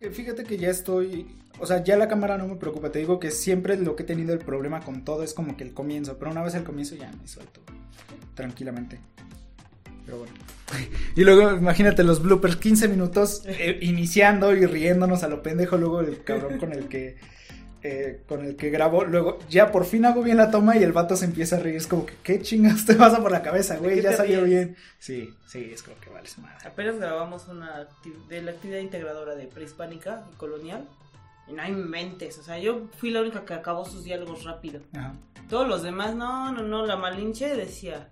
Fíjate que ya estoy, o sea, ya la cámara no me preocupa, te digo que siempre lo que he tenido el problema con todo es como que el comienzo, pero una vez el comienzo ya me suelto tranquilamente. Pero bueno. Y luego imagínate los bloopers, 15 minutos eh, iniciando y riéndonos a lo pendejo, luego el cabrón con el que eh, con el que grabo, luego ya por fin hago bien la toma y el vato se empieza a reír, es como que qué chingas te pasa por la cabeza, ¿De güey, ya salió ríes? bien. Sí, sí, es como que vale su madre. Apenas grabamos una de la actividad integradora de prehispánica y colonial. Y no hay mentes, o sea, yo fui la única que acabó sus diálogos rápido. Ajá. Todos los demás, no, no, no, la Malinche decía,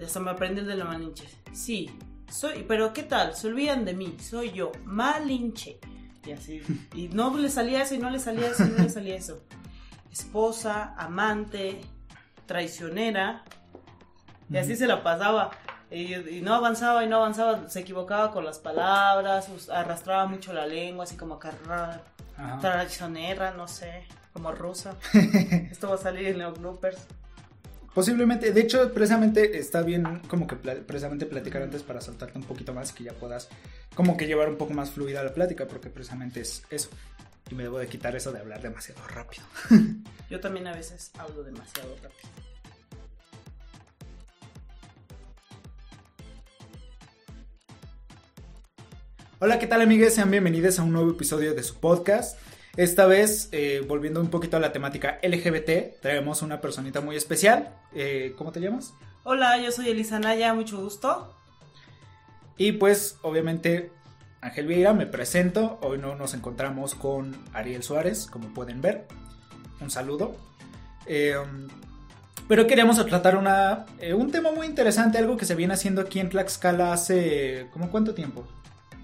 hasta me aprendí el de la Malinche. Sí, soy, pero ¿qué tal? Se olvidan de mí, soy yo, Malinche. Y así, y no le salía eso, y no le salía eso, y no le salía eso. Esposa, amante, traicionera, y así se la pasaba. Y, y no avanzaba y no avanzaba, se equivocaba con las palabras, arrastraba mucho la lengua, así como carrera, Ajá. traicionera, no sé, como rusa. Esto va a salir en los bloopers. Posiblemente, de hecho, precisamente está bien como que precisamente platicar antes para soltarte un poquito más y que ya puedas como que llevar un poco más fluida la plática, porque precisamente es eso. Y me debo de quitar eso de hablar demasiado rápido. Yo también a veces hablo demasiado rápido. Hola, ¿qué tal amigues? Sean bienvenidos a un nuevo episodio de su podcast. Esta vez, eh, volviendo un poquito a la temática LGBT, traemos una personita muy especial. Eh, ¿Cómo te llamas? Hola, yo soy Elisa Naya, mucho gusto. Y pues, obviamente, Ángel Vieira, me presento. Hoy no nos encontramos con Ariel Suárez, como pueden ver. Un saludo. Eh, pero queríamos tratar una, eh, un tema muy interesante, algo que se viene haciendo aquí en Tlaxcala hace... ¿Cómo cuánto tiempo?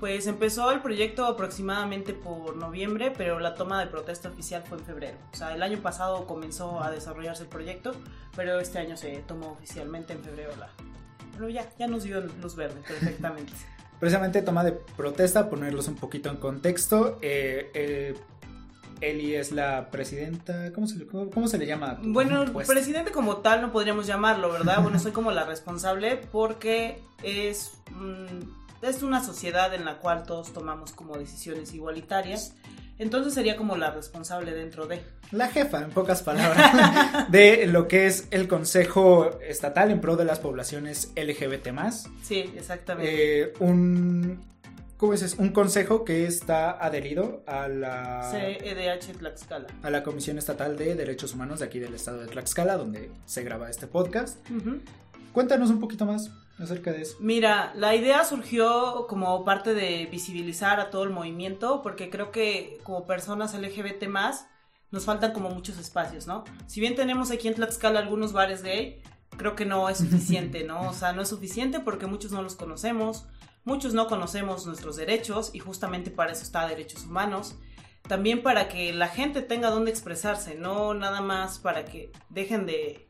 Pues empezó el proyecto aproximadamente por noviembre, pero la toma de protesta oficial fue en febrero. O sea, el año pasado comenzó a desarrollarse el proyecto, pero este año se tomó oficialmente en febrero la... Pero ya, ya nos dio luz verde perfectamente. Precisamente toma de protesta, ponerlos un poquito en contexto. Eh, eh, Eli es la presidenta, ¿cómo se le, cómo, se le llama? Bueno, puesto? presidente como tal no podríamos llamarlo, ¿verdad? Bueno, soy como la responsable porque es, mm, es una sociedad en la cual todos tomamos como decisiones igualitarias. Entonces sería como la responsable dentro de. La jefa, en pocas palabras, de lo que es el Consejo Estatal en pro de las poblaciones LGBT+. Sí, exactamente. Eh, un, ¿cómo es? Un consejo que está adherido a la, CEDH Tlaxcala. a la Comisión Estatal de Derechos Humanos de aquí del estado de Tlaxcala, donde se graba este podcast. Cuéntanos un poquito más acerca de eso. Mira, la idea surgió como parte de visibilizar a todo el movimiento, porque creo que como personas LGBT nos faltan como muchos espacios, ¿no? Si bien tenemos aquí en Tlaxcala algunos bares gay, creo que no es suficiente, ¿no? O sea, no es suficiente porque muchos no los conocemos, muchos no conocemos nuestros derechos y justamente para eso está Derechos Humanos. También para que la gente tenga donde expresarse, no nada más para que dejen de de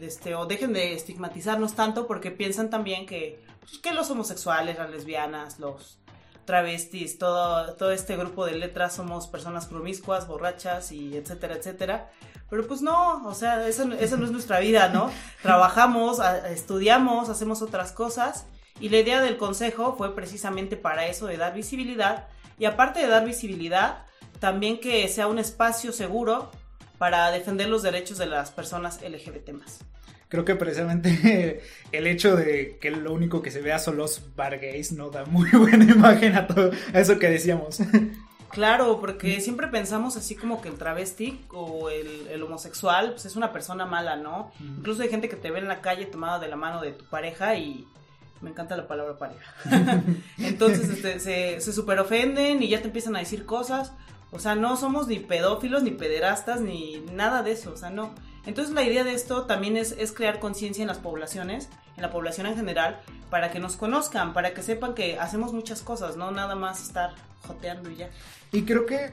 este, o dejen de estigmatizarnos tanto porque piensan también que, pues, que los homosexuales, las lesbianas, los travestis, todo, todo este grupo de letras somos personas promiscuas, borrachas y etcétera, etcétera. Pero pues no, o sea, esa, esa no es nuestra vida, ¿no? Trabajamos, a- estudiamos, hacemos otras cosas y la idea del consejo fue precisamente para eso, de dar visibilidad y aparte de dar visibilidad, también que sea un espacio seguro para defender los derechos de las personas LGBT Creo que precisamente el hecho de que lo único que se vea son los bar gays no da muy buena imagen a todo eso que decíamos. Claro, porque siempre pensamos así como que el travesti o el, el homosexual pues es una persona mala, ¿no? Mm. Incluso hay gente que te ve en la calle tomada de la mano de tu pareja y me encanta la palabra pareja. Entonces este, se, se super ofenden y ya te empiezan a decir cosas. O sea, no somos ni pedófilos, ni pederastas, ni nada de eso. O sea, no. Entonces la idea de esto también es, es crear conciencia en las poblaciones, en la población en general, para que nos conozcan, para que sepan que hacemos muchas cosas, no nada más estar joteando y ya. Y creo que,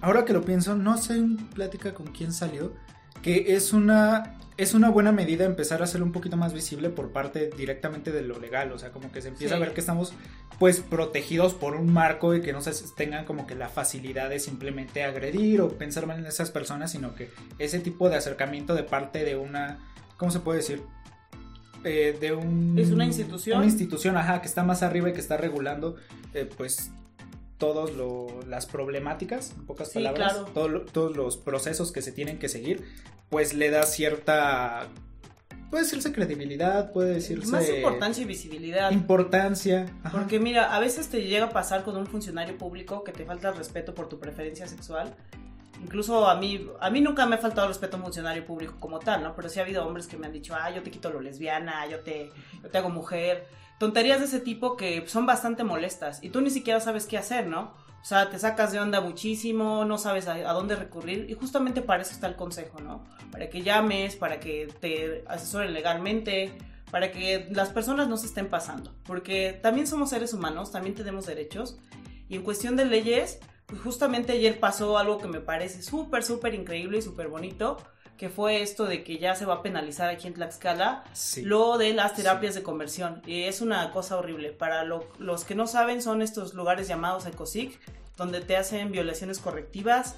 ahora que lo pienso, no sé en plática con quién salió, que es una, es una buena medida empezar a hacerlo un poquito más visible por parte directamente de lo legal, o sea, como que se empieza Sí. a ver que estamos pues protegidos por un marco y que no se tengan como que la facilidad de simplemente agredir o pensar mal en esas personas, sino que ese tipo de acercamiento de parte de una, ¿cómo se puede decir? Eh, de un... Es una institución. Una institución, ajá, que está más arriba y que está regulando, eh, pues todas las problemáticas, en pocas Sí, palabras, claro. todo todos los procesos que se tienen que seguir, pues le da cierta, puede decirse credibilidad, puede decirse... Más importancia y visibilidad. Importancia. ajá. Porque mira, a veces te llega a pasar con un funcionario público que te falta el respeto por tu preferencia sexual. Incluso a mí, a mí nunca me ha faltado el respeto a un funcionario público como tal, ¿no? Pero sí ha habido hombres que me han dicho, ah, yo te quito lo lesbiana, yo te, yo te hago mujer. Tonterías de ese tipo que son bastante molestas y tú ni siquiera sabes qué hacer, ¿no? O sea, te sacas de onda muchísimo, no sabes a, dónde recurrir y justamente para eso está el consejo, ¿no? Para que llames, para que te asesoren legalmente, para que las personas no se estén pasando, porque también somos seres humanos, también tenemos derechos y en cuestión de leyes, pues justamente ayer pasó algo que me parece súper, súper increíble y súper bonito, que fue esto de que ya se va a penalizar aquí en Tlaxcala Sí. lo de las terapias de conversión. Y es una cosa horrible. Para lo- los que no saben, son estos lugares llamados ECOSIC, donde te hacen violaciones correctivas,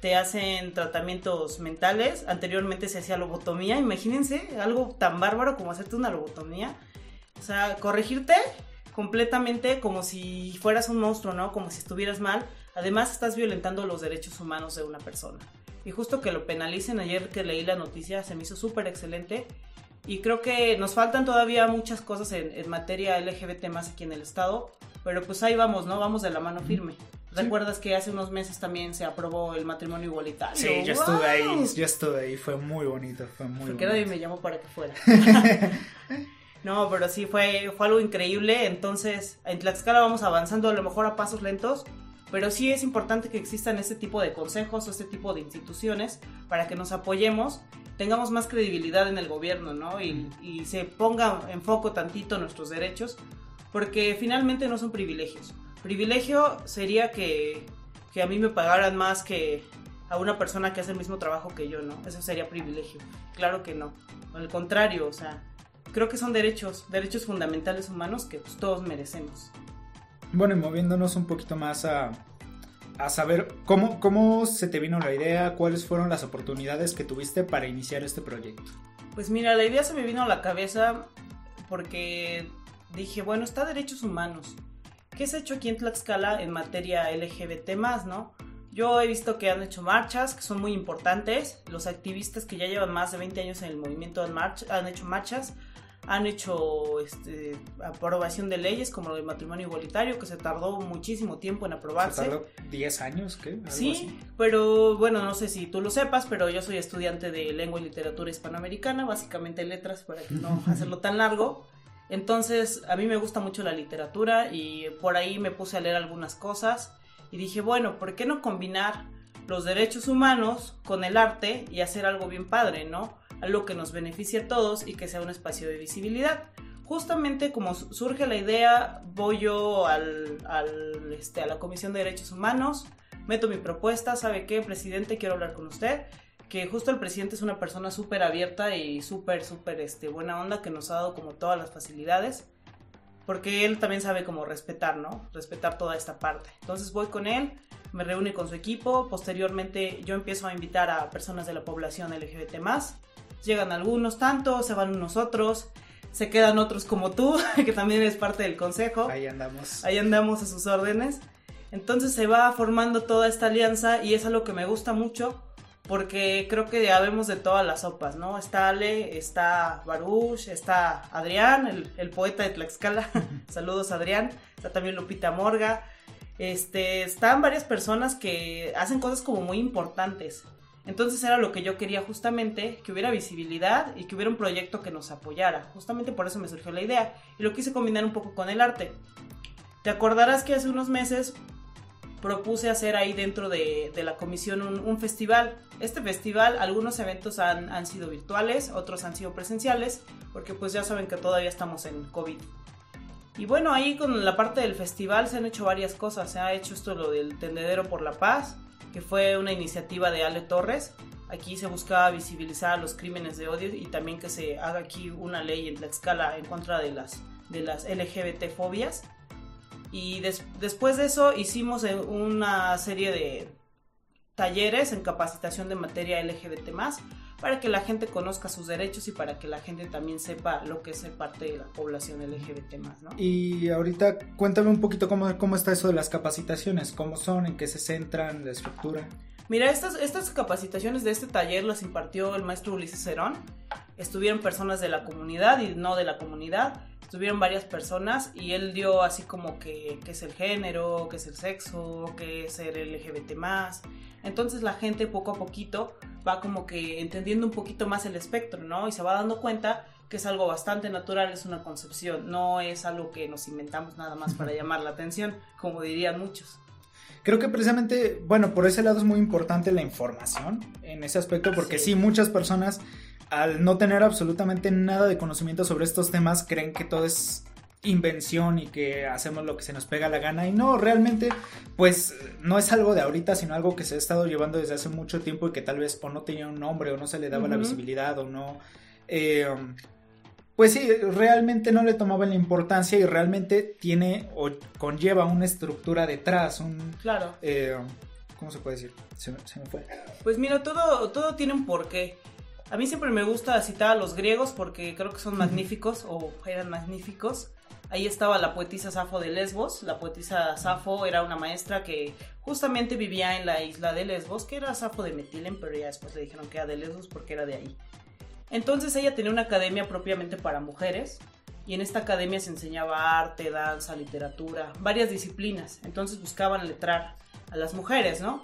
te hacen tratamientos mentales. Anteriormente se hacía lobotomía. Imagínense algo tan bárbaro como hacerte una lobotomía. O sea, corregirte completamente como si fueras un monstruo, ¿no? Como si estuvieras mal. Además, estás violentando los derechos humanos de una persona. Y justo que lo penalicen, ayer que leí la noticia, se me hizo súper excelente. Y creo que nos faltan todavía muchas cosas en, en materia LGBT más aquí en el estado. Pero pues ahí vamos, ¿no? Vamos de la mano firme. ¿Recuerdas que hace unos meses también se aprobó el matrimonio igualitario? Sí, yo ¡Wow! estuve ahí, yo estuve ahí, fue muy bonito, fue muy Porque nadie bonito. me llamó para que fuera. no, pero sí, fue, fue algo increíble. Entonces, en Tlaxcala vamos avanzando a lo mejor a pasos lentos, pero sí es importante que existan este tipo de consejos o este tipo de instituciones para que nos apoyemos, tengamos más credibilidad en el gobierno, ¿no? Y, y se ponga en foco tantito nuestros derechos, porque finalmente no son privilegios. Privilegio sería que, que a mí me pagaran más que a una persona que hace el mismo trabajo que yo, ¿no? Eso sería privilegio. Claro que no. Al contrario, o sea, creo que son derechos, derechos fundamentales humanos que pues, todos merecemos. Bueno, y moviéndonos un poquito más a, a saber cómo, cómo se te vino la idea, cuáles fueron las oportunidades que tuviste para iniciar este proyecto. Pues mira, la idea se me vino a la cabeza porque dije, bueno, está derechos humanos. ¿Qué se ha hecho aquí en Tlaxcala en materia LGBT más, no? Yo he visto que han hecho marchas, que son muy importantes. Los activistas que ya llevan más de 20 años en el movimiento han, han hecho marchas, han hecho este, aprobación de leyes como lo del matrimonio igualitario, que se tardó muchísimo tiempo en ¿Se aprobarse. tardó 10 años? ¿Qué? Algo Sí, así. pero bueno, no sé si tú lo sepas, pero yo soy estudiante de lengua y literatura hispanoamericana, básicamente letras, para no hacerlo tan largo. Entonces, a mí me gusta mucho la literatura y por ahí me puse a leer algunas cosas y dije, bueno, ¿por qué no combinar los derechos humanos con el arte y hacer algo bien padre, ¿no? Algo que nos beneficie a todos y que sea un espacio de visibilidad. Justamente como su- surge la idea, voy yo al, al, este, a la Comisión de Derechos Humanos, meto mi propuesta, ¿sabe qué, presidente? Quiero hablar con usted. Que justo el presidente es una persona súper abierta y súper, súper este, buena onda que nos ha dado como todas las facilidades. Porque él también sabe cómo respetar, ¿no? Respetar toda esta parte. Entonces voy con él, me reúne con su equipo. Posteriormente yo empiezo a invitar a personas de la población LGBT Llegan algunos tanto, se van unos otros, se quedan otros como tú, que también eres parte del consejo. Ahí andamos. Ahí andamos a sus órdenes. Entonces se va formando toda esta alianza y es algo que me gusta mucho porque creo que ya vemos de todas las sopas, ¿no? Está Ale, está Baruch, está Adrián, el, el poeta de Tlaxcala. Saludos Adrián. Está también Lupita Morga. Este, están varias personas que hacen cosas como muy importantes. Entonces era lo que yo quería justamente, que hubiera visibilidad y que hubiera un proyecto que nos apoyara. Justamente por eso me surgió la idea y lo quise combinar un poco con el arte. Te acordarás que hace unos meses propuse hacer ahí dentro de, la comisión un, un festival. Este festival, algunos eventos han, han sido virtuales, otros han sido presenciales, porque pues ya saben que todavía estamos en COVID. Y bueno, ahí con la parte del festival se han hecho varias cosas. Se ha hecho esto lo del Tendedero por la Paz, que fue una iniciativa de Ale Torres. Aquí se buscaba visibilizar los crímenes de odio y también que se haga aquí una ley en Tlaxcala en contra de las, de las LGBT fobias. Y des- después de eso hicimos eh, una serie de talleres en capacitación de materia LGBT para que la gente conozca sus derechos y para que la gente también sepa lo que es ser parte de la población LGBT más, ¿no? Y ahorita cuéntame un poquito cómo, cómo está eso de las capacitaciones, cómo son, en qué se centran, la estructura. Mira, estas, estas capacitaciones de este taller las impartió el maestro Ulises Cerón. Estuvieron personas de la comunidad y no de la comunidad. Estuvieron varias personas y él dio así como que, qué es el género, qué es el sexo, qué es ser LGBT más. Entonces la gente poco a poquito va como que entendiendo un poquito más el espectro, ¿no? Y se va dando cuenta que es algo bastante natural, es una concepción, no es algo que nos inventamos nada más para llamar la atención, como dirían muchos. Creo que precisamente, bueno, por ese lado es muy importante la información en ese aspecto, porque sí, muchas personas al no tener absolutamente nada de conocimiento sobre estos temas creen que todo es invención y que hacemos lo que se nos pega la gana. Y no, realmente pues no es algo de ahorita, sino algo que se ha estado llevando desde hace mucho tiempo y que tal vez o no tenía un nombre o no se le daba la visibilidad o no... Eh, pues sí, realmente no le tomaban la importancia y realmente tiene o conlleva una estructura detrás, un... Claro. Eh, ¿Cómo se puede decir? Se, se, me fue. Pues mira, todo, todo tiene un porqué. A mí siempre me gusta citar a los griegos porque creo que son magníficos o eran magníficos. Ahí estaba la poetisa Safo de Lesbos. La poetisa Safo era una maestra que justamente vivía en la isla de Lesbos, que era Safo de Metilen, pero ya después le dijeron que era de Lesbos porque era de ahí. Entonces ella tenía una academia propiamente para mujeres y en esta academia se enseñaba arte, danza, literatura, varias disciplinas. Entonces buscaban letrar a las mujeres, ¿no?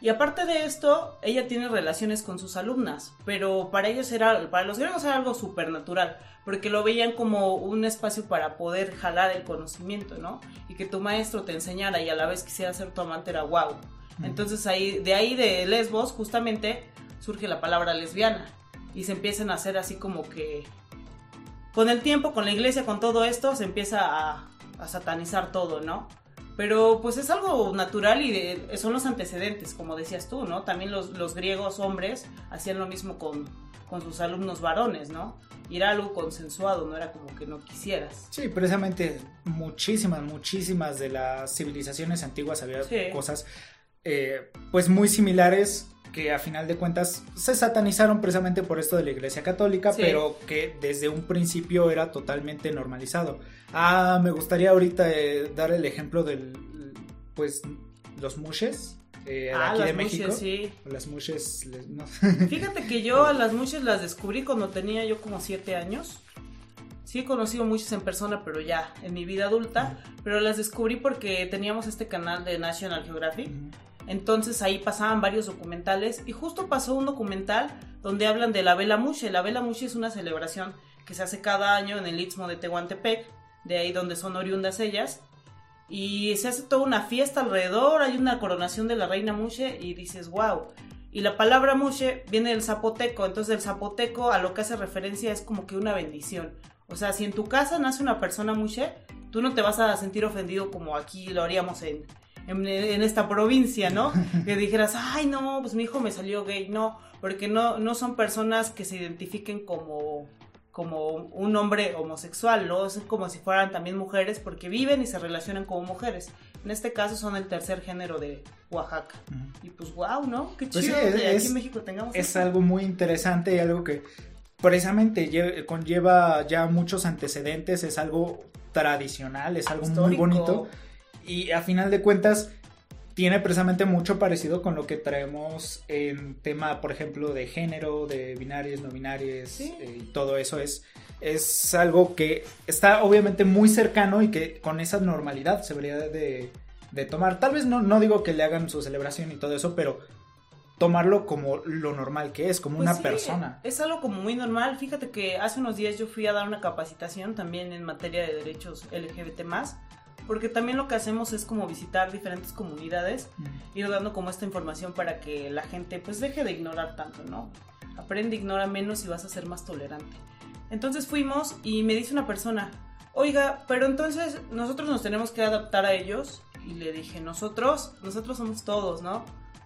Y aparte de esto, ella tiene relaciones con sus alumnas, pero para ellos era, para los griegos era algo supernatural, porque lo veían como un espacio para poder jalar el conocimiento, ¿no? Y que tu maestro te enseñara y a la vez quisiera ser tu amante era wow. Entonces ahí, de ahí de Lesbos, justamente, surge la palabra lesbiana. Y se empiezan a hacer así como que... Con el tiempo, con la iglesia, con todo esto, se empieza a, a satanizar todo, ¿no? Pero pues es algo natural y son los antecedentes, como decías tú, ¿no? También los, los griegos hombres hacían lo mismo con, con, sus alumnos varones, ¿no? Y era algo consensuado, no era como que no quisieras. Sí, precisamente muchísimas, muchísimas de las civilizaciones antiguas había sí. cosas eh, pues muy similares que a final de cuentas se satanizaron precisamente por esto de la Iglesia Católica, sí. pero que desde un principio era totalmente normalizado. Ah, me gustaría ahorita eh, dar el ejemplo del, pues, los mushes. Eh, ah, aquí las de México. Mushes, sí. Las mushes, no. Fíjate que yo a las mushes las descubrí cuando tenía yo como siete años. Sí he conocido muchos en persona, pero ya en mi vida adulta. Pero las descubrí porque teníamos este canal de National Geographic. Uh -huh. Entonces ahí pasaban varios documentales y justo pasó un documental donde hablan de la Vela Mushe. La Vela Mushe es una celebración que se hace cada año en el Istmo de Tehuantepec, de ahí donde son oriundas ellas. Y se hace toda una fiesta alrededor, hay una coronación de la reina Mushe y dices, wow. Y la palabra Mushe viene del zapoteco, entonces el zapoteco a lo que hace referencia es como que una bendición. O sea, si en tu casa nace una persona Mushe, tú no te vas a sentir ofendido como aquí lo haríamos en, en, en, esta provincia, ¿no? Que dijeras, ay, no, pues mi hijo me salió gay. No, porque no, no son personas que se identifiquen como, como un hombre homosexual, ¿no? Es como si fueran también mujeres porque viven y se relacionan como mujeres. En este caso son el tercer género de Oaxaca. Uh -huh. Y pues, wow, ¿no? Qué chido pues sí, es, que aquí en México tengamos. Es esto. algo muy interesante y algo que precisamente conlleva ya muchos antecedentes, es algo tradicional, es algo Histórico. muy bonito y a final de cuentas tiene precisamente mucho parecido con lo que traemos en tema, por ejemplo, de género, de binarias, no binarias sí. eh, y todo eso es, es algo que está obviamente muy cercano y que con esa normalidad se debería de, de tomar. Tal vez no, no digo que le hagan su celebración y todo eso, pero tomarlo como lo normal que es, como pues una sí, persona. Es algo como muy normal. Fíjate que hace unos días yo fui a dar una capacitación también en materia de derechos LGBT porque también lo que hacemos es como visitar diferentes comunidades, mm. ir dando como esta información para que la gente pues deje de ignorar tanto, ¿no? Aprende, ignora menos y vas a ser más tolerante. Entonces fuimos y me dice una persona, oiga, pero entonces nosotros nos tenemos que adaptar a ellos. Y le dije, nosotros, nosotros somos todos, ¿no?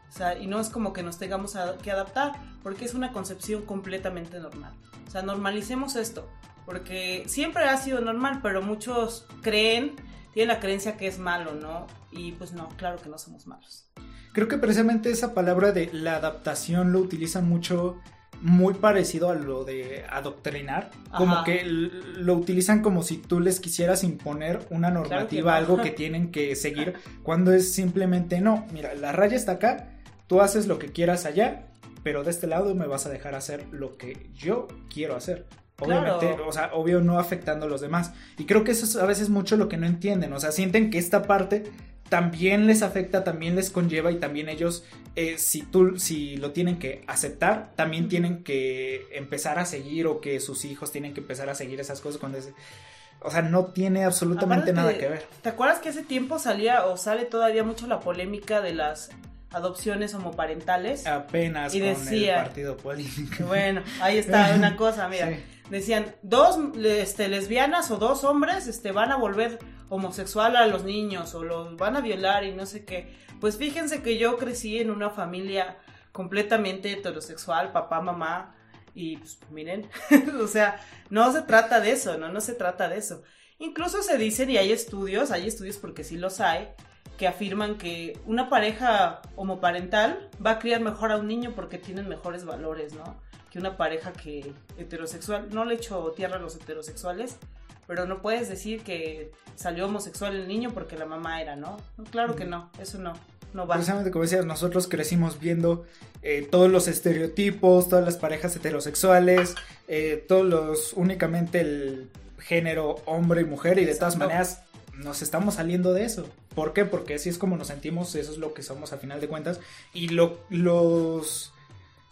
O sea, y no es como que nos tengamos que adaptar, porque es una concepción completamente normal. O sea, normalicemos esto, porque siempre ha sido normal, pero muchos creen tiene la creencia que es malo, ¿no? Y pues no, claro que no somos malos. Creo que precisamente esa palabra de la adaptación lo utilizan mucho muy parecido a lo de adoctrinar, como que lo utilizan como si tú les quisieras imponer una normativa, no. algo que tienen que seguir, cuando es simplemente no, mira, la raya está acá, tú haces lo que quieras allá, pero de este lado me vas a dejar hacer lo que yo quiero hacer. Obviamente, Claro. o sea, obvio no afectando a los demás. Y creo que eso es a veces mucho lo que no entienden, o sea, sienten que esta parte también les afecta, también les conlleva y también ellos, eh, si tú, si lo tienen que aceptar, también tienen que empezar a seguir o que sus hijos tienen que empezar a seguir esas cosas cuando es... O sea, no tiene absolutamente Aparte, nada que ver. ¿Te acuerdas que hace tiempo salía o sale todavía mucho la polémica de las adopciones homoparentales? Apenas Y con decía- el partido político. Bueno, ahí está una cosa, mira. Sí. Decían, dos este, lesbianas o dos hombres este, van a volver homosexual a los niños o los van a violar y no sé qué. Pues fíjense que yo crecí en una familia completamente heterosexual, papá, mamá, y pues miren, o sea, no se trata de eso, ¿no? No se trata de eso. Incluso se dicen, y hay estudios, hay estudios porque sí los hay, que afirman que una pareja homoparental va a criar mejor a un niño porque tienen mejores valores, ¿no? Que una pareja que heterosexual. No le echo tierra a los heterosexuales, pero no puedes decir que salió homosexual el niño porque la mamá era, ¿no? Claro que no, eso no, no va. Precisamente como decías, nosotros crecimos viendo eh, todos los estereotipos, todas las parejas heterosexuales, eh, todos los, únicamente el género hombre y mujer y de todas maneras nos estamos saliendo de eso. ¿Por qué? Porque así es como nos sentimos, eso es lo que somos a final de cuentas y lo, los...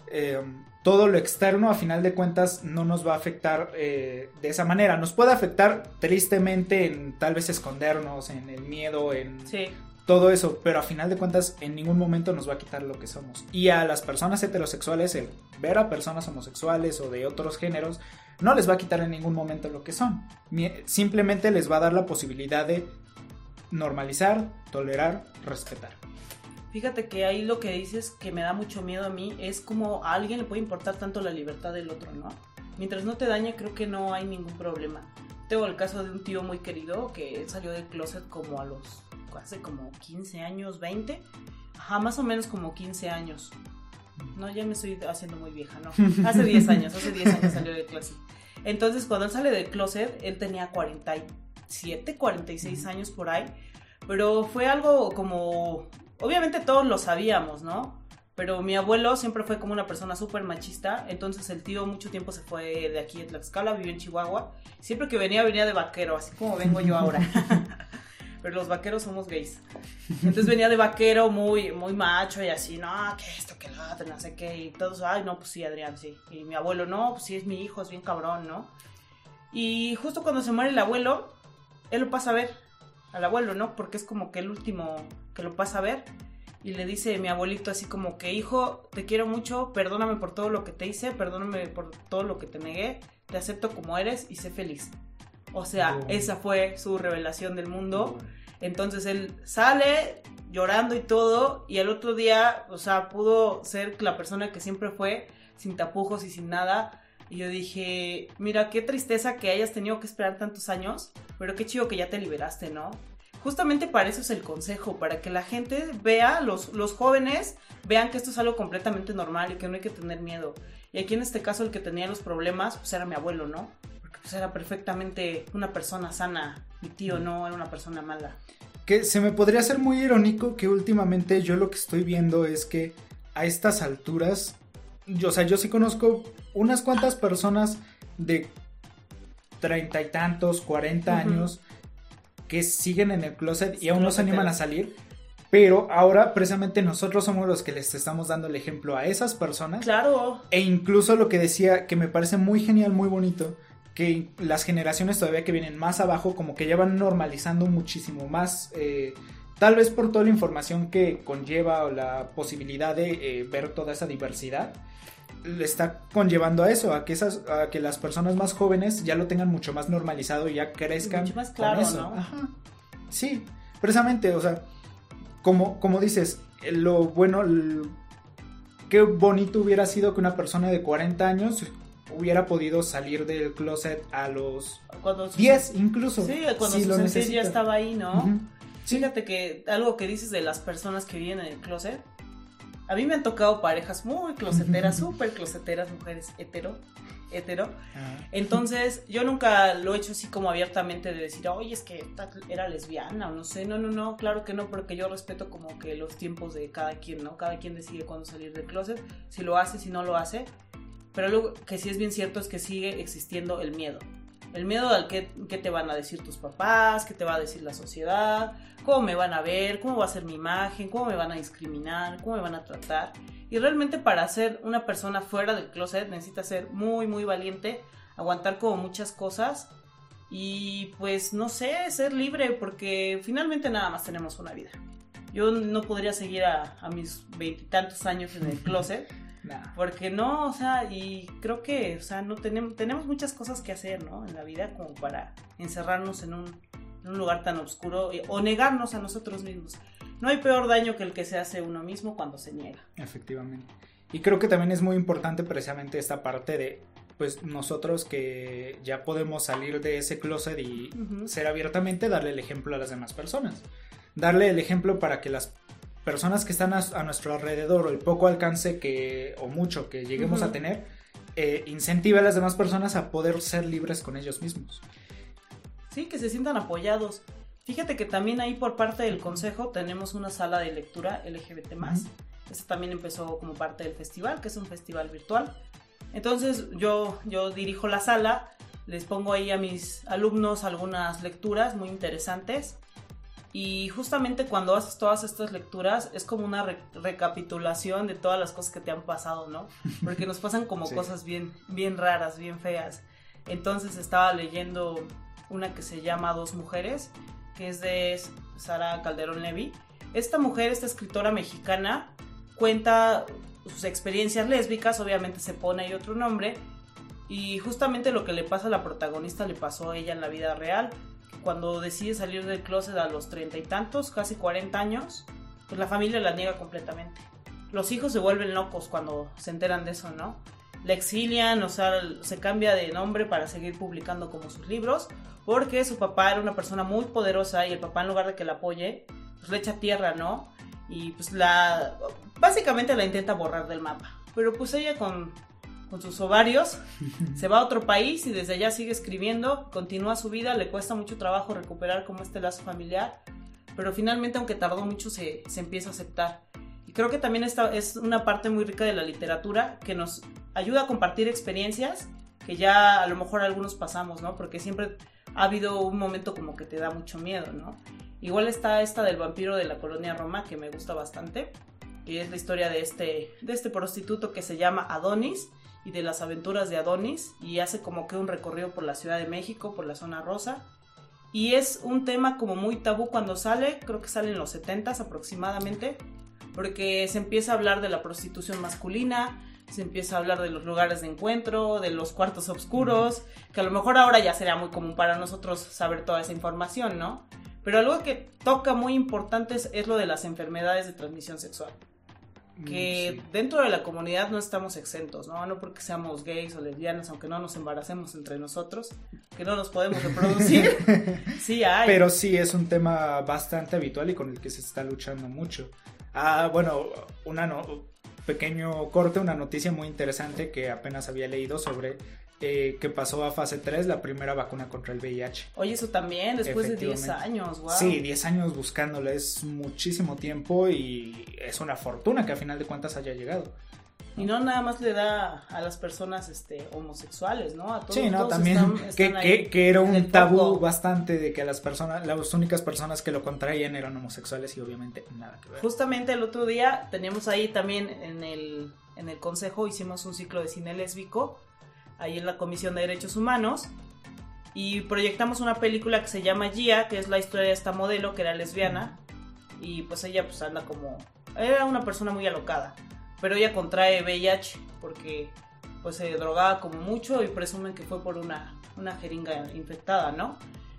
eh, todo lo externo a final de cuentas no nos va a afectar eh, de esa manera. Nos puede afectar tristemente en tal vez escondernos, en el miedo, en Sí, todo eso, pero a final de cuentas en ningún momento nos va a quitar lo que somos. Y a las personas heterosexuales, el ver a personas homosexuales o de otros géneros, no les va a quitar en ningún momento lo que son. Simplemente les va a dar la posibilidad de normalizar, tolerar, respetar. Fíjate que ahí lo que dices que me da mucho miedo a mí es como a alguien le puede importar tanto la libertad del otro, ¿no? Mientras no te dañe, creo que no hay ningún problema. Tengo el caso de un tío muy querido que salió del closet como a los, hace como 15 años, 20. Ajá, más o menos como 15 años. No, ya me estoy haciendo muy vieja, no. Hace 10 años, hace 10 años salió del closet. Entonces, cuando él sale del closet, él tenía 47, 46 años por ahí. Pero fue algo como... Obviamente todos lo sabíamos, ¿no? Pero mi abuelo siempre fue como una persona súper machista. Entonces el tío mucho tiempo se fue de aquí de Tlaxcala, vivió en Chihuahua. Siempre que venía, venía de vaquero, así como vengo yo ahora. Pero los vaqueros somos gays. Entonces venía de vaquero muy, muy macho y así, no, que esto, que lo otro, no sé qué. Y todos, ay, no, pues sí, Adrián, sí. Y mi abuelo, no, pues sí, es mi hijo, es bien cabrón, ¿no? Y justo cuando se muere el abuelo, él lo pasa a ver al abuelo, ¿no? Porque es como que el último que lo pasa a ver. Y le dice mi abuelito así como que, hijo, te quiero mucho, perdóname por todo lo que te hice, perdóname por todo lo que te negué, te acepto como eres y sé feliz. O sea, Oh. esa fue su revelación del mundo. Entonces él sale llorando y todo, y el otro día, o sea, pudo ser la persona que siempre fue, sin tapujos y sin nada. Y yo dije, mira, qué tristeza que hayas tenido que esperar tantos años, pero qué chido que ya te liberaste, ¿no? Justamente para eso es el consejo, para que la gente vea, los, los jóvenes vean que esto es algo completamente normal y que no hay que tener miedo. Y aquí en este caso el que tenía los problemas, pues era mi abuelo, ¿no? Porque pues era perfectamente una persona sana, mi tío no era una persona mala. Que se me podría hacer muy irónico que últimamente yo lo que estoy viendo es que a estas alturas, yo, o sea, yo sí conozco unas cuantas personas de treinta y tantos, cuarenta años que siguen en el closet y aún no se animan a salir. Pero ahora precisamente nosotros somos los que les estamos dando el ejemplo a esas personas. Claro, E incluso lo que decía, que me parece muy genial, muy bonito, que las generaciones todavía que vienen más abajo, como que ya van normalizando muchísimo más, eh, tal vez por toda la información que conlleva o la posibilidad de eh, ver toda esa diversidad, está conllevando a eso, a que, esas, a que las personas más jóvenes ya lo tengan mucho más normalizado y ya crezcan. Mucho más con claro, eso. ¿no? Ajá. Sí, precisamente, o sea, como, como dices, lo bueno, el- qué bonito hubiera sido que una persona de 40 años hubiera podido salir del closet a los cuando su- 10 incluso. Sí, cuando si su lo ya estaba ahí, ¿no? Fíjate que algo que dices de las personas que viven en el closet, A mí me han tocado parejas muy closeteras, súper closeteras, mujeres hetero, hetero. Ah. Entonces, yo nunca lo he hecho así como abiertamente de decir, oye, es que era lesbiana o no sé. No, no, no, claro que no, porque yo respeto como que los tiempos de cada quien, ¿no? Cada quien decide cuándo salir del closet, si lo hace, si no lo hace. Pero lo que sí es bien cierto es que sigue existiendo el miedo. El miedo al que, que te van a decir tus papás, qué te va a decir la sociedad, cómo me van a ver, cómo va a ser mi imagen, cómo me van a discriminar, cómo me van a tratar. Y realmente para ser una persona fuera del closet necesitas ser muy, muy valiente, aguantar como muchas cosas y pues no sé, ser libre porque finalmente nada más tenemos una vida. Yo no podría seguir a, a mis veintitantos años en el closet. Nah. Porque no, o sea, y creo que, o sea, no tenemos, tenemos muchas cosas que hacer, ¿no? En la vida como para encerrarnos en un, en un lugar tan oscuro y- o negarnos a nosotros mismos. No hay peor daño que el que se hace uno mismo cuando se niega. Efectivamente. Y creo que también es muy importante precisamente esta parte de, pues nosotros que ya podemos salir de ese closet y ser abiertamente, darle el ejemplo a las demás personas. Darle el ejemplo para que las personas que están a, a nuestro alrededor o el poco alcance que o mucho que lleguemos Ujú. a tener, eh, incentive a las demás personas a poder ser libres con ellos mismos. Sí, que se sientan apoyados. Fíjate que también ahí por parte del consejo tenemos una sala de lectura LGBT+. Ujú. Esta también empezó como parte del festival, que es un festival virtual. Entonces yo, yo dirijo la sala, les pongo ahí a mis alumnos algunas lecturas muy interesantes. Y justamente cuando haces todas estas lecturas es como una re- recapitulación de todas las cosas que te han pasado, ¿no? Porque nos pasan como Sí. cosas bien, bien raras, bien feas. Entonces estaba leyendo una que se llama Dos Mujeres, que es de Sara Calderón Levy. Esta mujer, esta escritora mexicana, cuenta sus experiencias lésbicas, obviamente se pone ahí otro nombre, y justamente lo que le pasa a la protagonista le pasó a ella en la vida real. Cuando decide salir del closet a los treinta y tantos, casi 40 años, pues la familia la niega completamente. Los hijos se vuelven locos cuando se enteran de eso, ¿no? La exilian, o sea, se cambia de nombre para seguir publicando como sus libros, porque su papá era una persona muy poderosa y el papá en lugar de que la apoye, pues le echa tierra, ¿no? Y pues la... básicamente la intenta borrar del mapa. Pero pues ella con, con sus ovarios se va a otro país y desde allá sigue escribiendo, continúa su vida, le cuesta mucho trabajo recuperar como este lazo familiar, pero finalmente aunque tardó mucho se, se empieza a aceptar. Y creo que también esta es una parte muy rica de la literatura que nos ayuda a compartir experiencias que ya a lo mejor algunos pasamos, ¿no? Porque siempre ha habido un momento como que te da mucho miedo, ¿no? Igual está esta del vampiro de la colonia Roma que me gusta bastante, que es la historia de este, de este prostituto que se llama Adonis y de las aventuras de Adonis y hace como que un recorrido por la Ciudad de México, por la zona rosa. Y es un tema como muy tabú cuando sale, creo que sale en los 70s aproximadamente, porque se empieza a hablar de la prostitución masculina, se empieza a hablar de los lugares de encuentro, de los cuartos oscuros, que a lo mejor ahora ya sería muy común para nosotros saber toda esa información, ¿no? Pero algo que toca muy importante es, es lo de las enfermedades de transmisión sexual que Mm, Sí. dentro de la comunidad no estamos exentos, ¿no? No porque seamos gays o lesbianas, aunque no nos embaracemos entre nosotros, que no nos podemos reproducir. sí hay. Pero sí es un tema bastante habitual y con el que se está luchando mucho. Ah, bueno, una no- pequeño corte, una noticia muy interesante que apenas había leído sobre eh, que pasó a fase 3 la primera vacuna contra el VIH. Oye, eso también, después de 10 Efectivamente. años, wow. Sí, 10 años buscándola es muchísimo tiempo y es una fortuna que a final de cuentas haya llegado. Y no nada más le da a las personas este, homosexuales, ¿no? A todos, Sí, no, todos también están- que, están ahí que- que era un tabú foco. bastante de que las personas, las únicas personas que lo contraían eran homosexuales y obviamente nada que ver. Justamente el otro día teníamos ahí también en el, en el consejo, hicimos un ciclo de cine lésbico, ahí en la Comisión de Derechos Humanos, y proyectamos una película que se llama Gia, que es la historia de esta modelo que era lesbiana, y pues ella pues anda como, era una persona muy alocada, pero ella contrae VIH porque pues se drogaba como mucho y presumen que fue por una, una jeringa infectada, ¿no?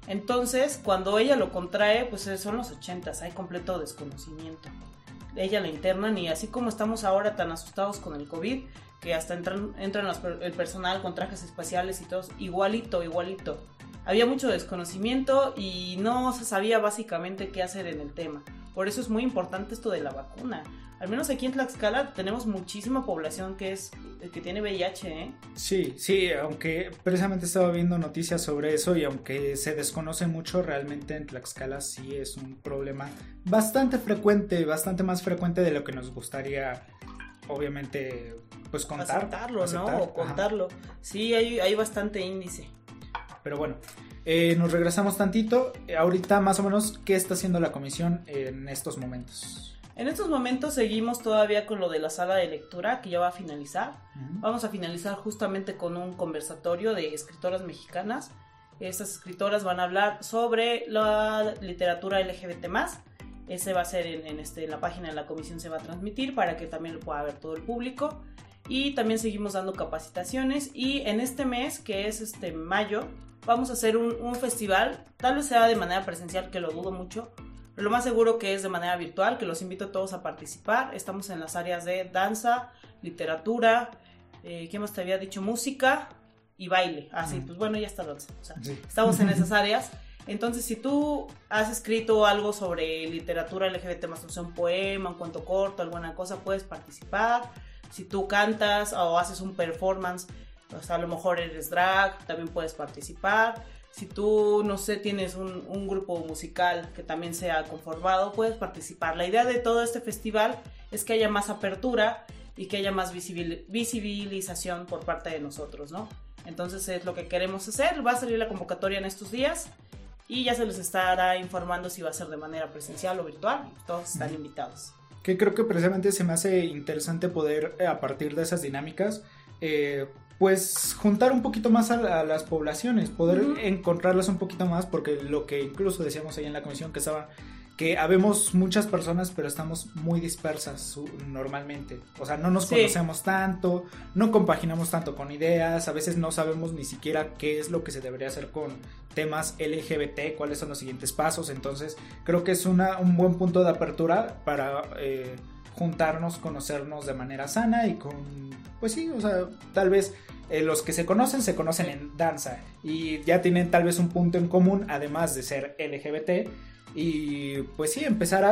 Entonces, cuando ella lo contrae, pues son los ochentas, hay completo desconocimiento. Ella la internan y así como estamos ahora tan asustados con el COVID, que hasta entran, entran los el personal con trajes espaciales y todos, igualito, igualito. Había mucho desconocimiento y no se sabía básicamente qué hacer en el tema. Por eso es muy importante esto de la vacuna. Al menos aquí en Tlaxcala tenemos muchísima población que es que tiene VIH, ¿eh? Sí, sí, aunque precisamente estaba viendo noticias sobre eso y aunque se desconoce mucho, realmente en Tlaxcala sí es un problema bastante frecuente, bastante más frecuente de lo que nos gustaría, obviamente, pues contar. Aceptarlo, ¿no? O contarlo. Sí, hay, hay bastante índice. Pero bueno, eh, nos regresamos tantito. Ahorita más o menos, ¿qué está haciendo la comisión en estos momentos? En estos momentos seguimos todavía con lo de la sala de lectura que ya va a finalizar. Vamos a finalizar justamente con un conversatorio de escritoras mexicanas. Estas escritoras van a hablar sobre la literatura LGBT+. Ese va a ser en, este, en la página de la comisión se va a transmitir para que también lo pueda ver todo el público. Y también seguimos dando capacitaciones y en este mes, que es este mayo, vamos a hacer un, un festival, tal vez sea de manera presencial, que lo dudo mucho, lo más seguro que es de manera virtual, que los invito a todos a participar. Estamos en las áreas de danza, literatura, eh, ¿qué más te había dicho? Música y baile. Ah, sí, pues bueno, ya está danza. Estamos en esas áreas. Entonces, si tú has escrito algo sobre literatura LGBT, más o sea, un poema, un cuento corto, alguna cosa, puedes participar. Si tú cantas o haces un performance, pues a lo mejor eres drag, también puedes participar. Si tú, no sé, tienes un, grupo musical que también sea conformado, puedes participar. La idea de todo este festival es que haya más apertura y que haya más visibilización por parte de nosotros, ¿no? Entonces es lo que queremos hacer. Va a salir la convocatoria en estos días y ya se les estará informando si va a ser de manera presencial o virtual. Todos están invitados. Que creo que precisamente se me hace interesante poder, eh, a partir de esas dinámicas, eh, pues juntar un poquito más a, las poblaciones, poder encontrarlas un poquito más, porque lo que incluso decíamos ahí en la comisión que estaba, que habemos muchas personas, pero estamos muy dispersas normalmente. O sea, no nos conocemos tanto, no compaginamos tanto con ideas, a veces no sabemos ni siquiera qué es lo que se debería hacer con temas LGBT, cuáles son los siguientes pasos. Entonces, creo que es una, un buen punto de apertura para... Eh, juntarnos, conocernos de manera sana y con, pues sí, o sea, tal vez eh, los que se conocen se conocen en danza y ya tienen tal vez un punto en común, además de ser LGBT, y pues sí, empezar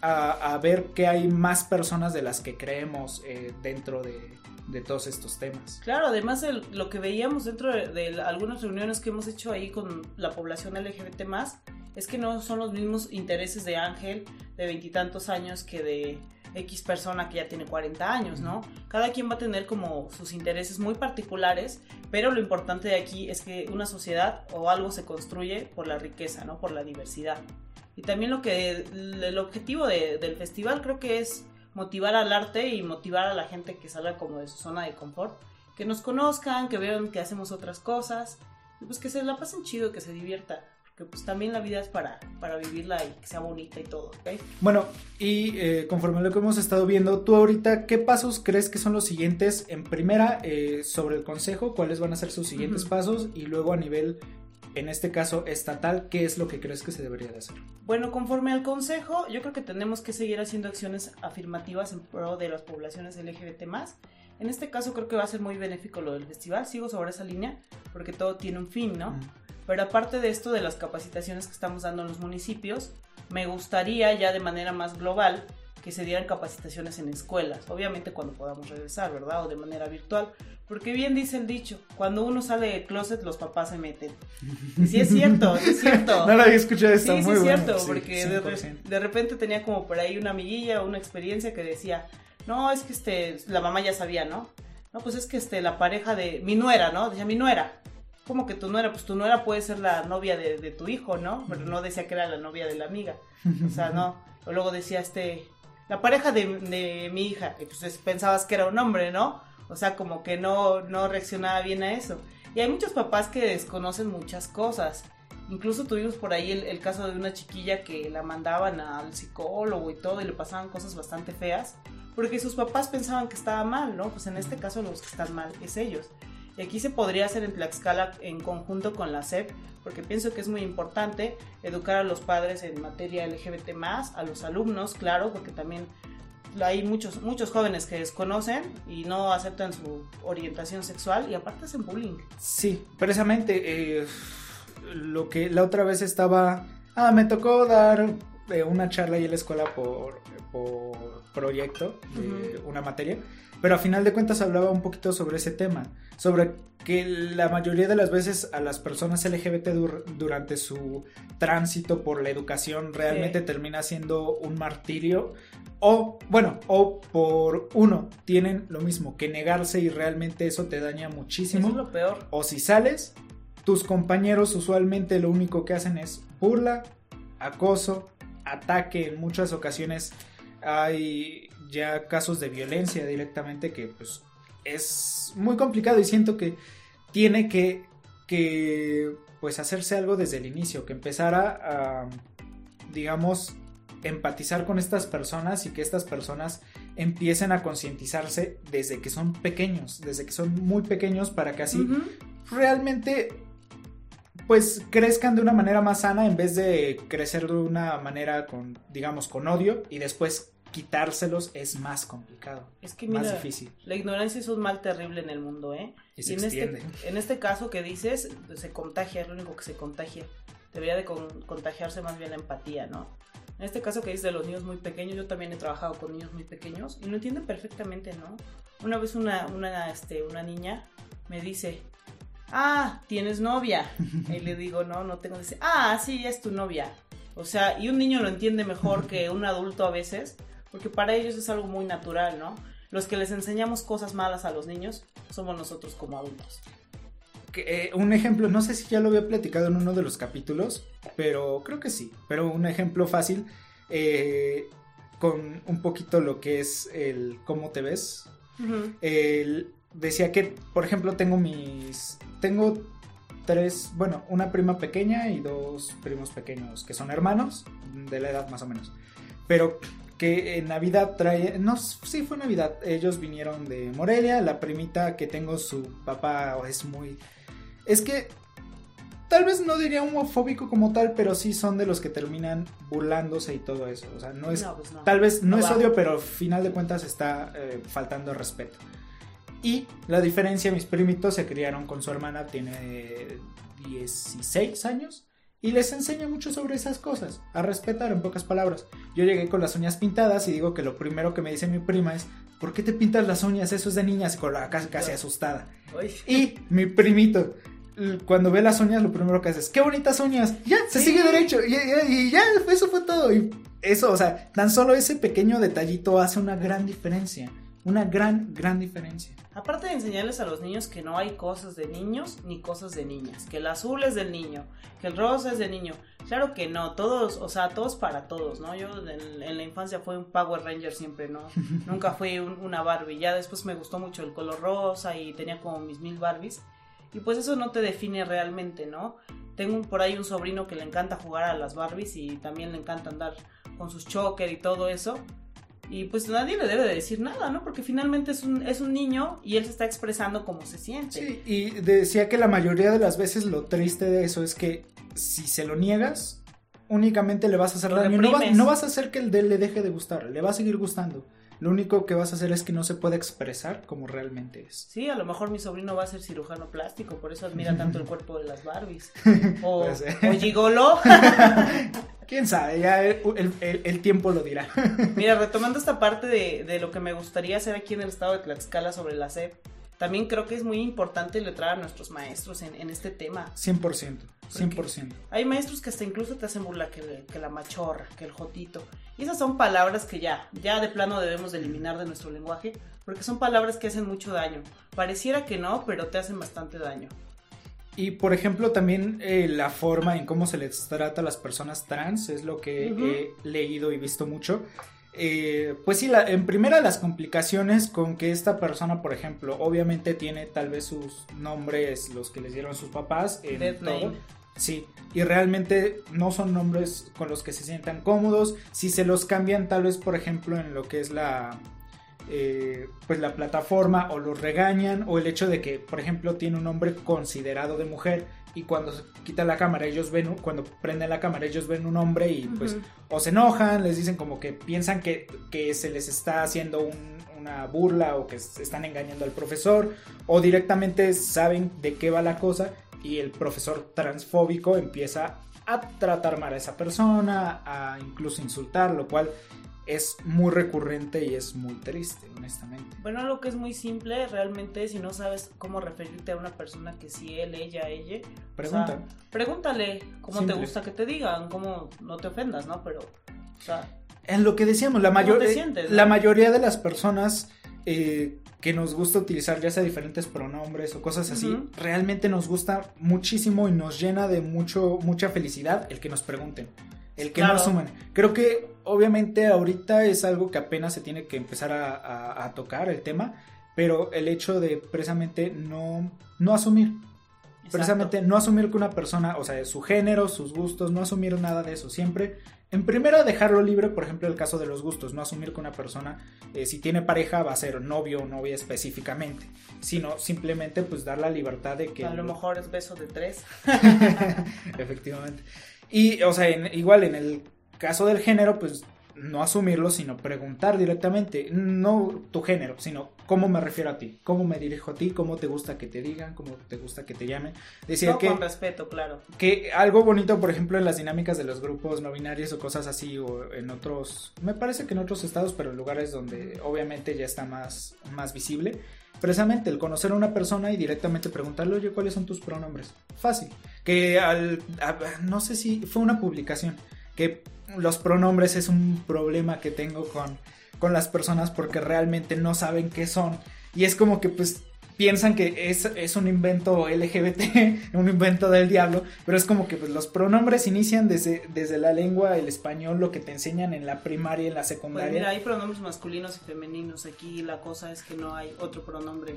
a, a, ver que hay más personas de las que creemos eh, dentro de, de, todos estos temas. Claro, además de lo que veíamos dentro de, de algunas reuniones que hemos hecho ahí con la población LGBT más, es que no son los mismos intereses de Ángel de veintitantos años que de X persona que ya tiene 40 años, ¿no? Cada quien va a tener como sus intereses muy particulares, pero lo importante de aquí es que una sociedad o algo se construye por la riqueza, ¿no? Por la diversidad. Y también lo que el objetivo del festival creo que es motivar al arte y motivar a la gente que salga como de su zona de confort, que nos conozcan, que vean que hacemos otras cosas, y pues que se la pasen chido, que se divierta que pues también la vida es para, para vivirla y que sea bonita y todo, ¿ok? Bueno, y eh, conforme a lo que hemos estado viendo, tú ahorita, ¿qué pasos crees que son los siguientes? En primera, eh, sobre el consejo, ¿cuáles van a ser sus siguientes pasos? Y luego a nivel, en este caso, estatal, ¿qué es lo que crees que se debería de hacer? Bueno, conforme al consejo, yo creo que tenemos que seguir haciendo acciones afirmativas en pro de las poblaciones LGBT+. En este caso creo que va a ser muy benéfico lo del festival, sigo sobre esa línea, porque todo tiene un fin, ¿no? Pero aparte de esto, de las capacitaciones que estamos dando en los municipios, me gustaría ya de manera más global que se dieran capacitaciones en escuelas, obviamente cuando podamos regresar, ¿verdad? O de manera virtual, porque bien dice el dicho, cuando uno sale del closet los papás se meten. Y sí es cierto, sí es cierto. no lo había escuchado, está sí, muy sí es cierto, porque de, repente tenía como por ahí una amiguilla, una experiencia que decía, no, es que este, la mamá ya sabía, ¿no? No, pues es que este, la pareja de mi nuera, ¿no? Decía mi nuera como que tu nuera, pues tu nuera puede ser la novia de, tu hijo, ¿no? Pero no decía que era la novia de la amiga. O sea, no. O luego decía este, la pareja de, mi hija. Y pues pensabas que era un hombre, ¿no? O sea, como que no, no reaccionaba bien a eso. Y hay muchos papás que desconocen muchas cosas. Incluso tuvimos por ahí el, el, caso de una chiquilla que la mandaban al psicólogo y todo y le pasaban cosas bastante feas porque sus papás pensaban que estaba mal, ¿no? Pues en este caso los que están mal es ellos. Y aquí se podría hacer en Tlaxcala en conjunto con la SEP, porque pienso que es muy importante educar a los padres en materia LGBT, a los alumnos, claro, porque también hay muchos, muchos jóvenes que desconocen y no aceptan su orientación sexual y aparte hacen bullying. Sí, precisamente eh, lo que la otra vez estaba. Ah, me tocó dar eh, una charla ahí en la escuela por, por proyecto de una materia, pero a final de cuentas hablaba un poquito sobre ese tema, sobre que la mayoría de las veces a las personas LGBT durante su tránsito por la educación realmente termina siendo un martirio o bueno, o por uno tienen lo mismo que negarse y realmente eso te daña muchísimo. Eso es lo peor. O si sales, tus compañeros usualmente lo único que hacen es burla, acoso, ataque. En muchas ocasiones hay ya casos de violencia directamente que pues es muy complicado y siento que tiene que, que pues hacerse algo desde el inicio, que empezara a, digamos, empatizar con estas personas y que estas personas empiecen a concientizarse desde que son pequeños, desde que son muy pequeños para que así realmente pues crezcan de una manera más sana en vez de crecer de una manera con digamos con odio y después quitárselos es más complicado. Es que mira, más difícil. La ignorancia es un mal terrible en el mundo, ¿eh? Y, en, este, en este caso que dices, se contagia, es lo único que se contagia. Debería de contagiarse más bien la empatía, ¿no? En este caso que dices de los niños muy pequeños, yo también he trabajado con niños muy pequeños y lo entienden perfectamente, ¿no? Una vez una, una, este, una niña me dice, ah, ¿tienes novia? Y le digo, no, no tengo. Dice, ah, sí, es tu novia. O sea, y un niño lo entiende mejor que un adulto a veces porque para ellos es algo muy natural, ¿no? Los que les enseñamos cosas malas a los niños somos nosotros como adultos. Eh, un ejemplo, no sé si ya lo había platicado en uno de los capítulos, pero creo que sí, pero un ejemplo fácil eh, con un poquito lo que es el cómo te ves. decía que, por ejemplo, tengo mis, tengo tres, bueno, una prima pequeña y dos primos pequeños que son hermanos, de la edad más o menos. Pero que en Navidad trae, no, sí fue Navidad, ellos vinieron de Morelia, la primita que tengo, su papá es muy, es que tal vez no diría homofóbico como tal, pero sí son de los que terminan burlándose y todo eso, o sea, no es, pues tal vez no, es odio, pero al final de cuentas está eh, faltando respeto. Y la diferencia, mis primitos se criaron con su hermana, tiene 16 años y les enseño mucho sobre esas cosas, a respetar en pocas palabras. Yo llegué con las uñas pintadas y digo que lo primero que me dice mi prima es, ¿por qué te pintas las uñas? Eso es de niñas, con la casi, casi asustada. Y mi primito, cuando ve las uñas, lo primero que hace es, ¡qué bonitas uñas! Ya, se sigue derecho. Y, y, ya, eso fue todo. Y eso, o sea, tan solo ese pequeño detallito hace una gran diferencia. Una gran, gran diferencia. Aparte de enseñarles a los niños que no hay cosas de niños ni cosas de niñas, que el azul es del niño, que el rosa es del niño. Claro que no, todos, o sea, todos para todos, ¿no? Yo en, la infancia fui un Power Ranger siempre, ¿no? Nunca fui una Barbie. Ya después me gustó mucho el color rosa y tenía como mis mil Barbies. Y pues eso no te define realmente, ¿no? Tengo por ahí un sobrino que le encanta jugar a las Barbies y también le encanta andar con sus choker y todo eso. Y pues nadie le debe de decir nada, ¿no? Porque finalmente es un, es un niño y él se está expresando como se siente. Sí, y decía que la mayoría de las veces lo triste de eso es que si se lo niegas, únicamente le vas a hacer daño. No, no, vas a hacer que el de él le deje de gustar, le va a seguir gustando. Lo único que vas a hacer es que no se puede expresar como realmente es. Sí, a lo mejor mi sobrino va a ser cirujano plástico, por eso admira tanto el cuerpo de las Barbies. O, o gigolo. Quién sabe, ya el, tiempo lo dirá. Mira, retomando esta parte de, de, lo que me gustaría hacer aquí en el estado de Tlaxcala sobre la SEP, también creo que es muy importante letrar a nuestros maestros en, este tema. 100%, 100%. hay maestros que hasta incluso te hacen burla que, que, la machorra, que el jotito. Y esas son palabras que ya, ya de plano debemos de eliminar de nuestro lenguaje, porque son palabras que hacen mucho daño. Pareciera que no, pero te hacen bastante daño. Y por ejemplo también eh, la forma en cómo se les trata a las personas trans es lo que he leído y visto mucho. Eh, pues sí, la, en primera las complicaciones con que esta persona, por ejemplo, obviamente tiene tal vez sus nombres, los que les dieron sus papás, en todo. Sí, y realmente no son nombres con los que se sientan cómodos. Si se los cambian, tal vez, por ejemplo, en lo que es la, eh, pues la plataforma o los regañan o el hecho de que por ejemplo tiene un nombre considerado de mujer y cuando se quita la cámara ellos ven cuando prende la cámara ellos ven un hombre y pues o se enojan les dicen como que piensan que, que se les está haciendo una burla o que están engañando al profesor o directamente saben de qué va la cosa y el profesor transfóbico empieza a tratar mal a esa persona, a incluso insultar, lo cual es muy recurrente y es muy triste, honestamente. Bueno, lo que es muy simple, realmente, si no sabes cómo referirte a una persona que si él, ella, ella, pregunta. pregúntale cómo te gusta que te digan, cómo no te ofendas, ¿no? Pero, o sea, en lo que decíamos, la, mayor, la mayoría de las personas eh, que nos gusta utilizar ya sea diferentes pronombres o cosas así, realmente nos gusta muchísimo y nos llena de mucho, mucha felicidad el que nos pregunten el que no asuman. Creo que obviamente ahorita es algo que apenas se tiene que empezar a, tocar el tema, pero el hecho de precisamente no, no asumir. Precisamente no asumir que una persona, o sea, su género, sus gustos, no asumir nada de eso. Siempre, en primera, dejarlo libre, por ejemplo, el caso de los gustos, no asumir que una persona, eh, si tiene pareja, va a ser novio o novia específicamente, sino simplemente pues dar la libertad de que... A lo mejor es beso de tres. Efectivamente. Y, o sea, igual en el caso del género, pues no asumirlo, sino preguntar directamente, no tu género, sino cómo me refiero a ti, cómo me dirijo a ti, cómo te gusta que te digan, cómo te gusta que te llamen. Decía que, con respeto, claro. Que algo bonito, por ejemplo, en las dinámicas de los grupos no binarios o cosas así, o en otros, me parece que en otros estados, pero en lugares donde obviamente ya está más, más visible, precisamente el conocer a una persona y directamente preguntarle, oye, ¿cuáles son tus pronombres? Fácil. Que al, no sé si fue una publicación, que los pronombres es un problema que tengo con, con las personas porque realmente no saben qué son. Y es como que pues piensan que es, un invento LGBT, un invento del diablo, pero es como que pues, los pronombres inician desde, desde la lengua, el español, lo que te enseñan en la primaria, en la secundaria. Pues mira, hay pronombres masculinos y femeninos. Aquí la cosa es que no hay otro pronombre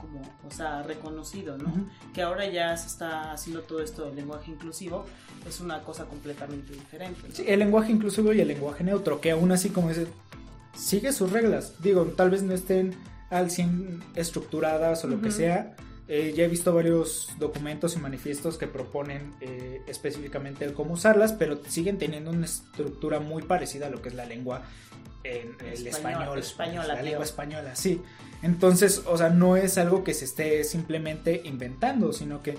como, o sea, reconocido, ¿no? Que ahora ya se está haciendo todo esto del lenguaje inclusivo, es una cosa completamente diferente. Sí, el lenguaje inclusivo y el lenguaje neutro, que aún así como dice, sigue sus reglas. Digo, tal vez no estén al 100 estructuradas o lo que sea. Eh, ya he visto varios documentos y manifiestos que proponen eh, específicamente el cómo usarlas, pero siguen teniendo una estructura muy parecida a lo que es la lengua en el español, española, la lengua española, sí. Entonces, o sea, no es algo que se esté simplemente inventando, sino que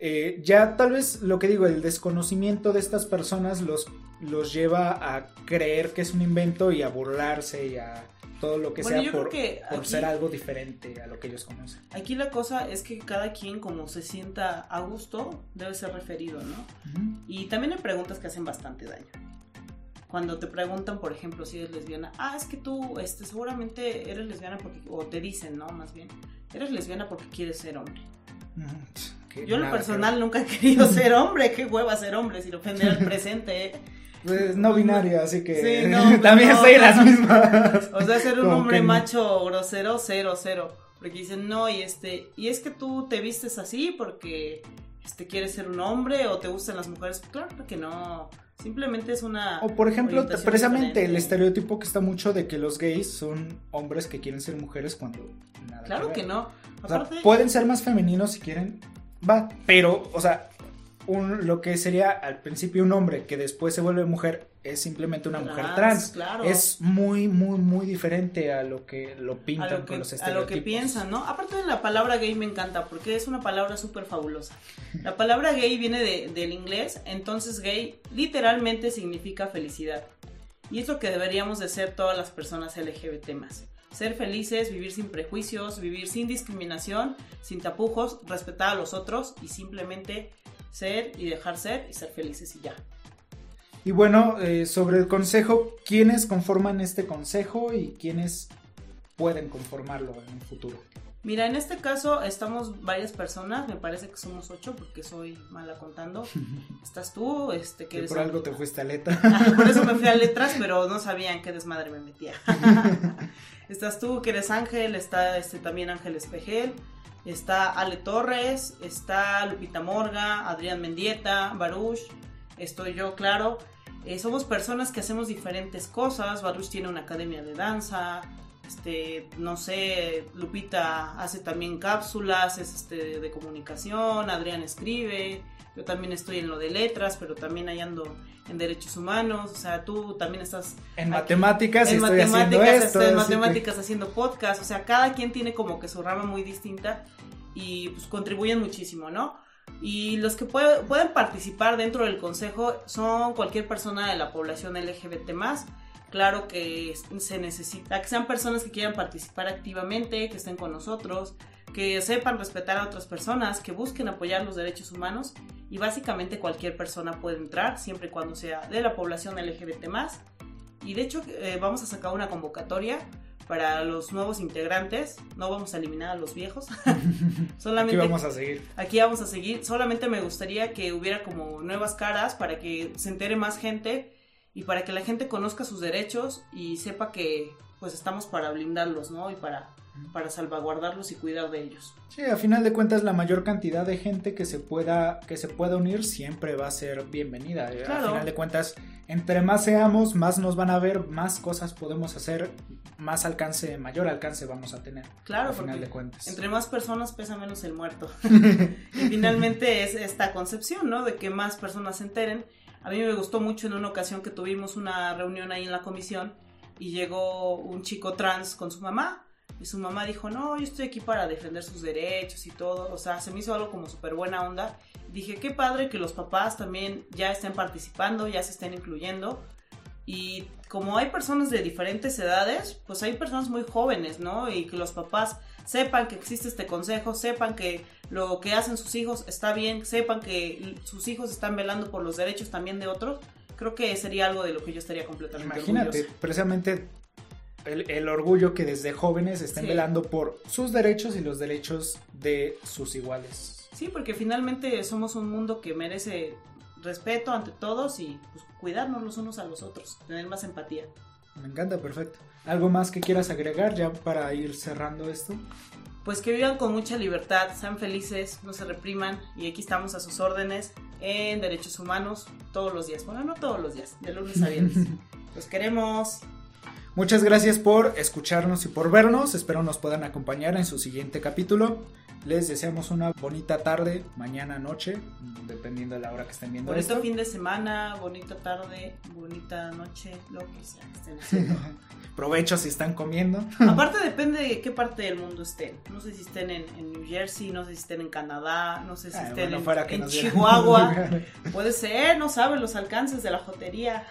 eh, ya tal vez lo que digo, el desconocimiento de estas personas los, los lleva a creer que es un invento y a burlarse y a todo lo que sea por, ser algo diferente a lo que ellos conocen. Aquí la cosa es que cada quien como se sienta a gusto debe ser referido, ¿no? Y también hay preguntas que hacen bastante daño. Cuando te preguntan, por ejemplo, si eres lesbiana, ah, es que tú este, seguramente eres lesbiana porque, o te dicen, ¿no? Más bien, eres lesbiana porque quieres ser hombre. Yo en lo personal nunca he querido ser hombre, qué hueva ser hombre, sin ofender al presente, ¿eh? Pues no binario, así que también soy las mismas. O sea, ser un hombre macho grosero, cero, cero. Porque dicen, no, y este, y es que tú te vistes así porque este quieres ser un hombre o te gustan las mujeres. Claro que no. Simplemente es una. O por ejemplo, precisamente el estereotipo que está mucho de que los gays son hombres que quieren ser mujeres cuando nada. Claro que, no. pueden ser más femeninos si quieren, va. Pero, o sea, un, lo que sería al principio un hombre que después se vuelve mujer es simplemente una mujer trans. Es muy, muy, muy diferente a lo que lo pintan con los estereotipos. A lo que piensan, ¿no? Aparte de la palabra gay me encanta porque es una palabra súper fabulosa. La palabra gay viene del inglés, entonces gay literalmente significa felicidad. Y es lo que deberíamos de ser todas las personas LGBT más. Ser felices, vivir sin prejuicios, vivir sin discriminación, sin tapujos, respetar a los otros y simplemente ser y dejar ser y ser felices y ya. Y bueno, eh, sobre el consejo, ¿quiénes conforman este consejo y quiénes pueden conformarlo en un futuro? Mira, en este caso estamos varias personas, me parece que somos ocho porque soy mala contando. Estás tú, este que... por algo te fuiste a letras. por eso me fui a letras, pero no sabían qué desmadre me metía. Estás tú, que eres Ángel, está este también Ángel Espejel, está Ale Torres, está Lupita Morga, Adrián Mendieta, Baruch, estoy yo, claro. Eh, somos personas que hacemos diferentes cosas. Baruch tiene una academia de danza. Este, no sé, Lupita hace también cápsulas, es este, de comunicación, Adrián escribe, yo también estoy en lo de letras, pero también ahí ando en derechos humanos, o sea, tú también estás... En matemáticas, en estoy matemáticas, haciendo esto, en matemáticas haciendo podcast, o sea, cada quien tiene como que su rama muy distinta y pues contribuyen muchísimo, ¿no? Y los que pueden participar dentro del consejo son cualquier persona de la población LGBT Claro que se necesita que sean personas que quieran participar activamente, que estén con nosotros, que sepan respetar a otras personas, que busquen apoyar los derechos humanos. Y básicamente cualquier persona puede entrar siempre y cuando sea de la población LGBT Y de hecho eh, vamos a sacar una convocatoria para los nuevos integrantes. No vamos a eliminar a los viejos. Solamente aquí vamos a seguir. Aquí vamos a seguir. Solamente me gustaría que hubiera como nuevas caras para que se entere más gente y para que la gente conozca sus derechos y sepa que pues estamos para blindarlos, ¿no? Y para, para salvaguardarlos y cuidar de ellos. Sí, a final de cuentas la mayor cantidad de gente que se pueda, que se pueda unir siempre va a ser bienvenida. Claro. A final de cuentas, entre más seamos, más nos van a ver, más cosas podemos hacer, más alcance, mayor alcance vamos a tener. Claro, a final de cuentas. Entre más personas pesa menos el muerto. y finalmente es esta concepción, ¿no? De que más personas se enteren a mí me gustó mucho en una ocasión que tuvimos una reunión ahí en la comisión y llegó un chico trans con su mamá y su mamá dijo, no, yo estoy aquí para defender sus derechos y todo. O sea, se me hizo algo como súper buena onda. Dije, qué padre que los papás también ya estén participando, ya se estén incluyendo. Y como hay personas de diferentes edades, pues hay personas muy jóvenes, ¿no? Y que los papás sepan que existe este consejo, sepan que lo que hacen sus hijos está bien, sepan que sus hijos están velando por los derechos también de otros, creo que sería algo de lo que yo estaría completamente Imagínate, precisamente el, orgullo que desde jóvenes estén velando por sus derechos y los derechos de sus iguales. Sí, porque finalmente somos un mundo que merece respeto ante todos y pues, cuidarnos los unos a los otros, tener más empatía. Me encanta, perfecto. ¿Algo más que quieras agregar ya para ir cerrando esto? Pues que vivan con mucha libertad, sean felices, no se repriman y aquí estamos a sus órdenes en derechos humanos todos los días. Bueno, no todos los días, de lunes a viernes. Los queremos. Muchas gracias por escucharnos y por vernos. Espero nos puedan acompañar en su siguiente capítulo. Les deseamos una bonita tarde, mañana, noche, dependiendo de la hora que estén viendo Bonito fin de semana, bonita tarde, bonita noche, lo que sea que estén haciendo. Provecho si están comiendo. Aparte depende de qué parte del mundo estén. No sé si estén en, New Jersey, no sé si estén en Canadá, no sé si ah, estén en, Chihuahua. Puede ser, no saben los alcances de la jotería.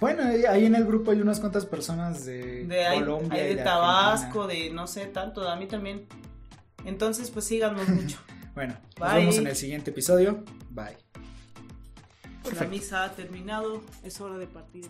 Bueno, ahí en el grupo hay unas cuantas personas de, Colombia. de, Tabasco, de no sé tanto, a mí también. Entonces, pues síganos mucho. bueno, nos vemos en el siguiente episodio. Bye. La misa ha terminado, es hora de partir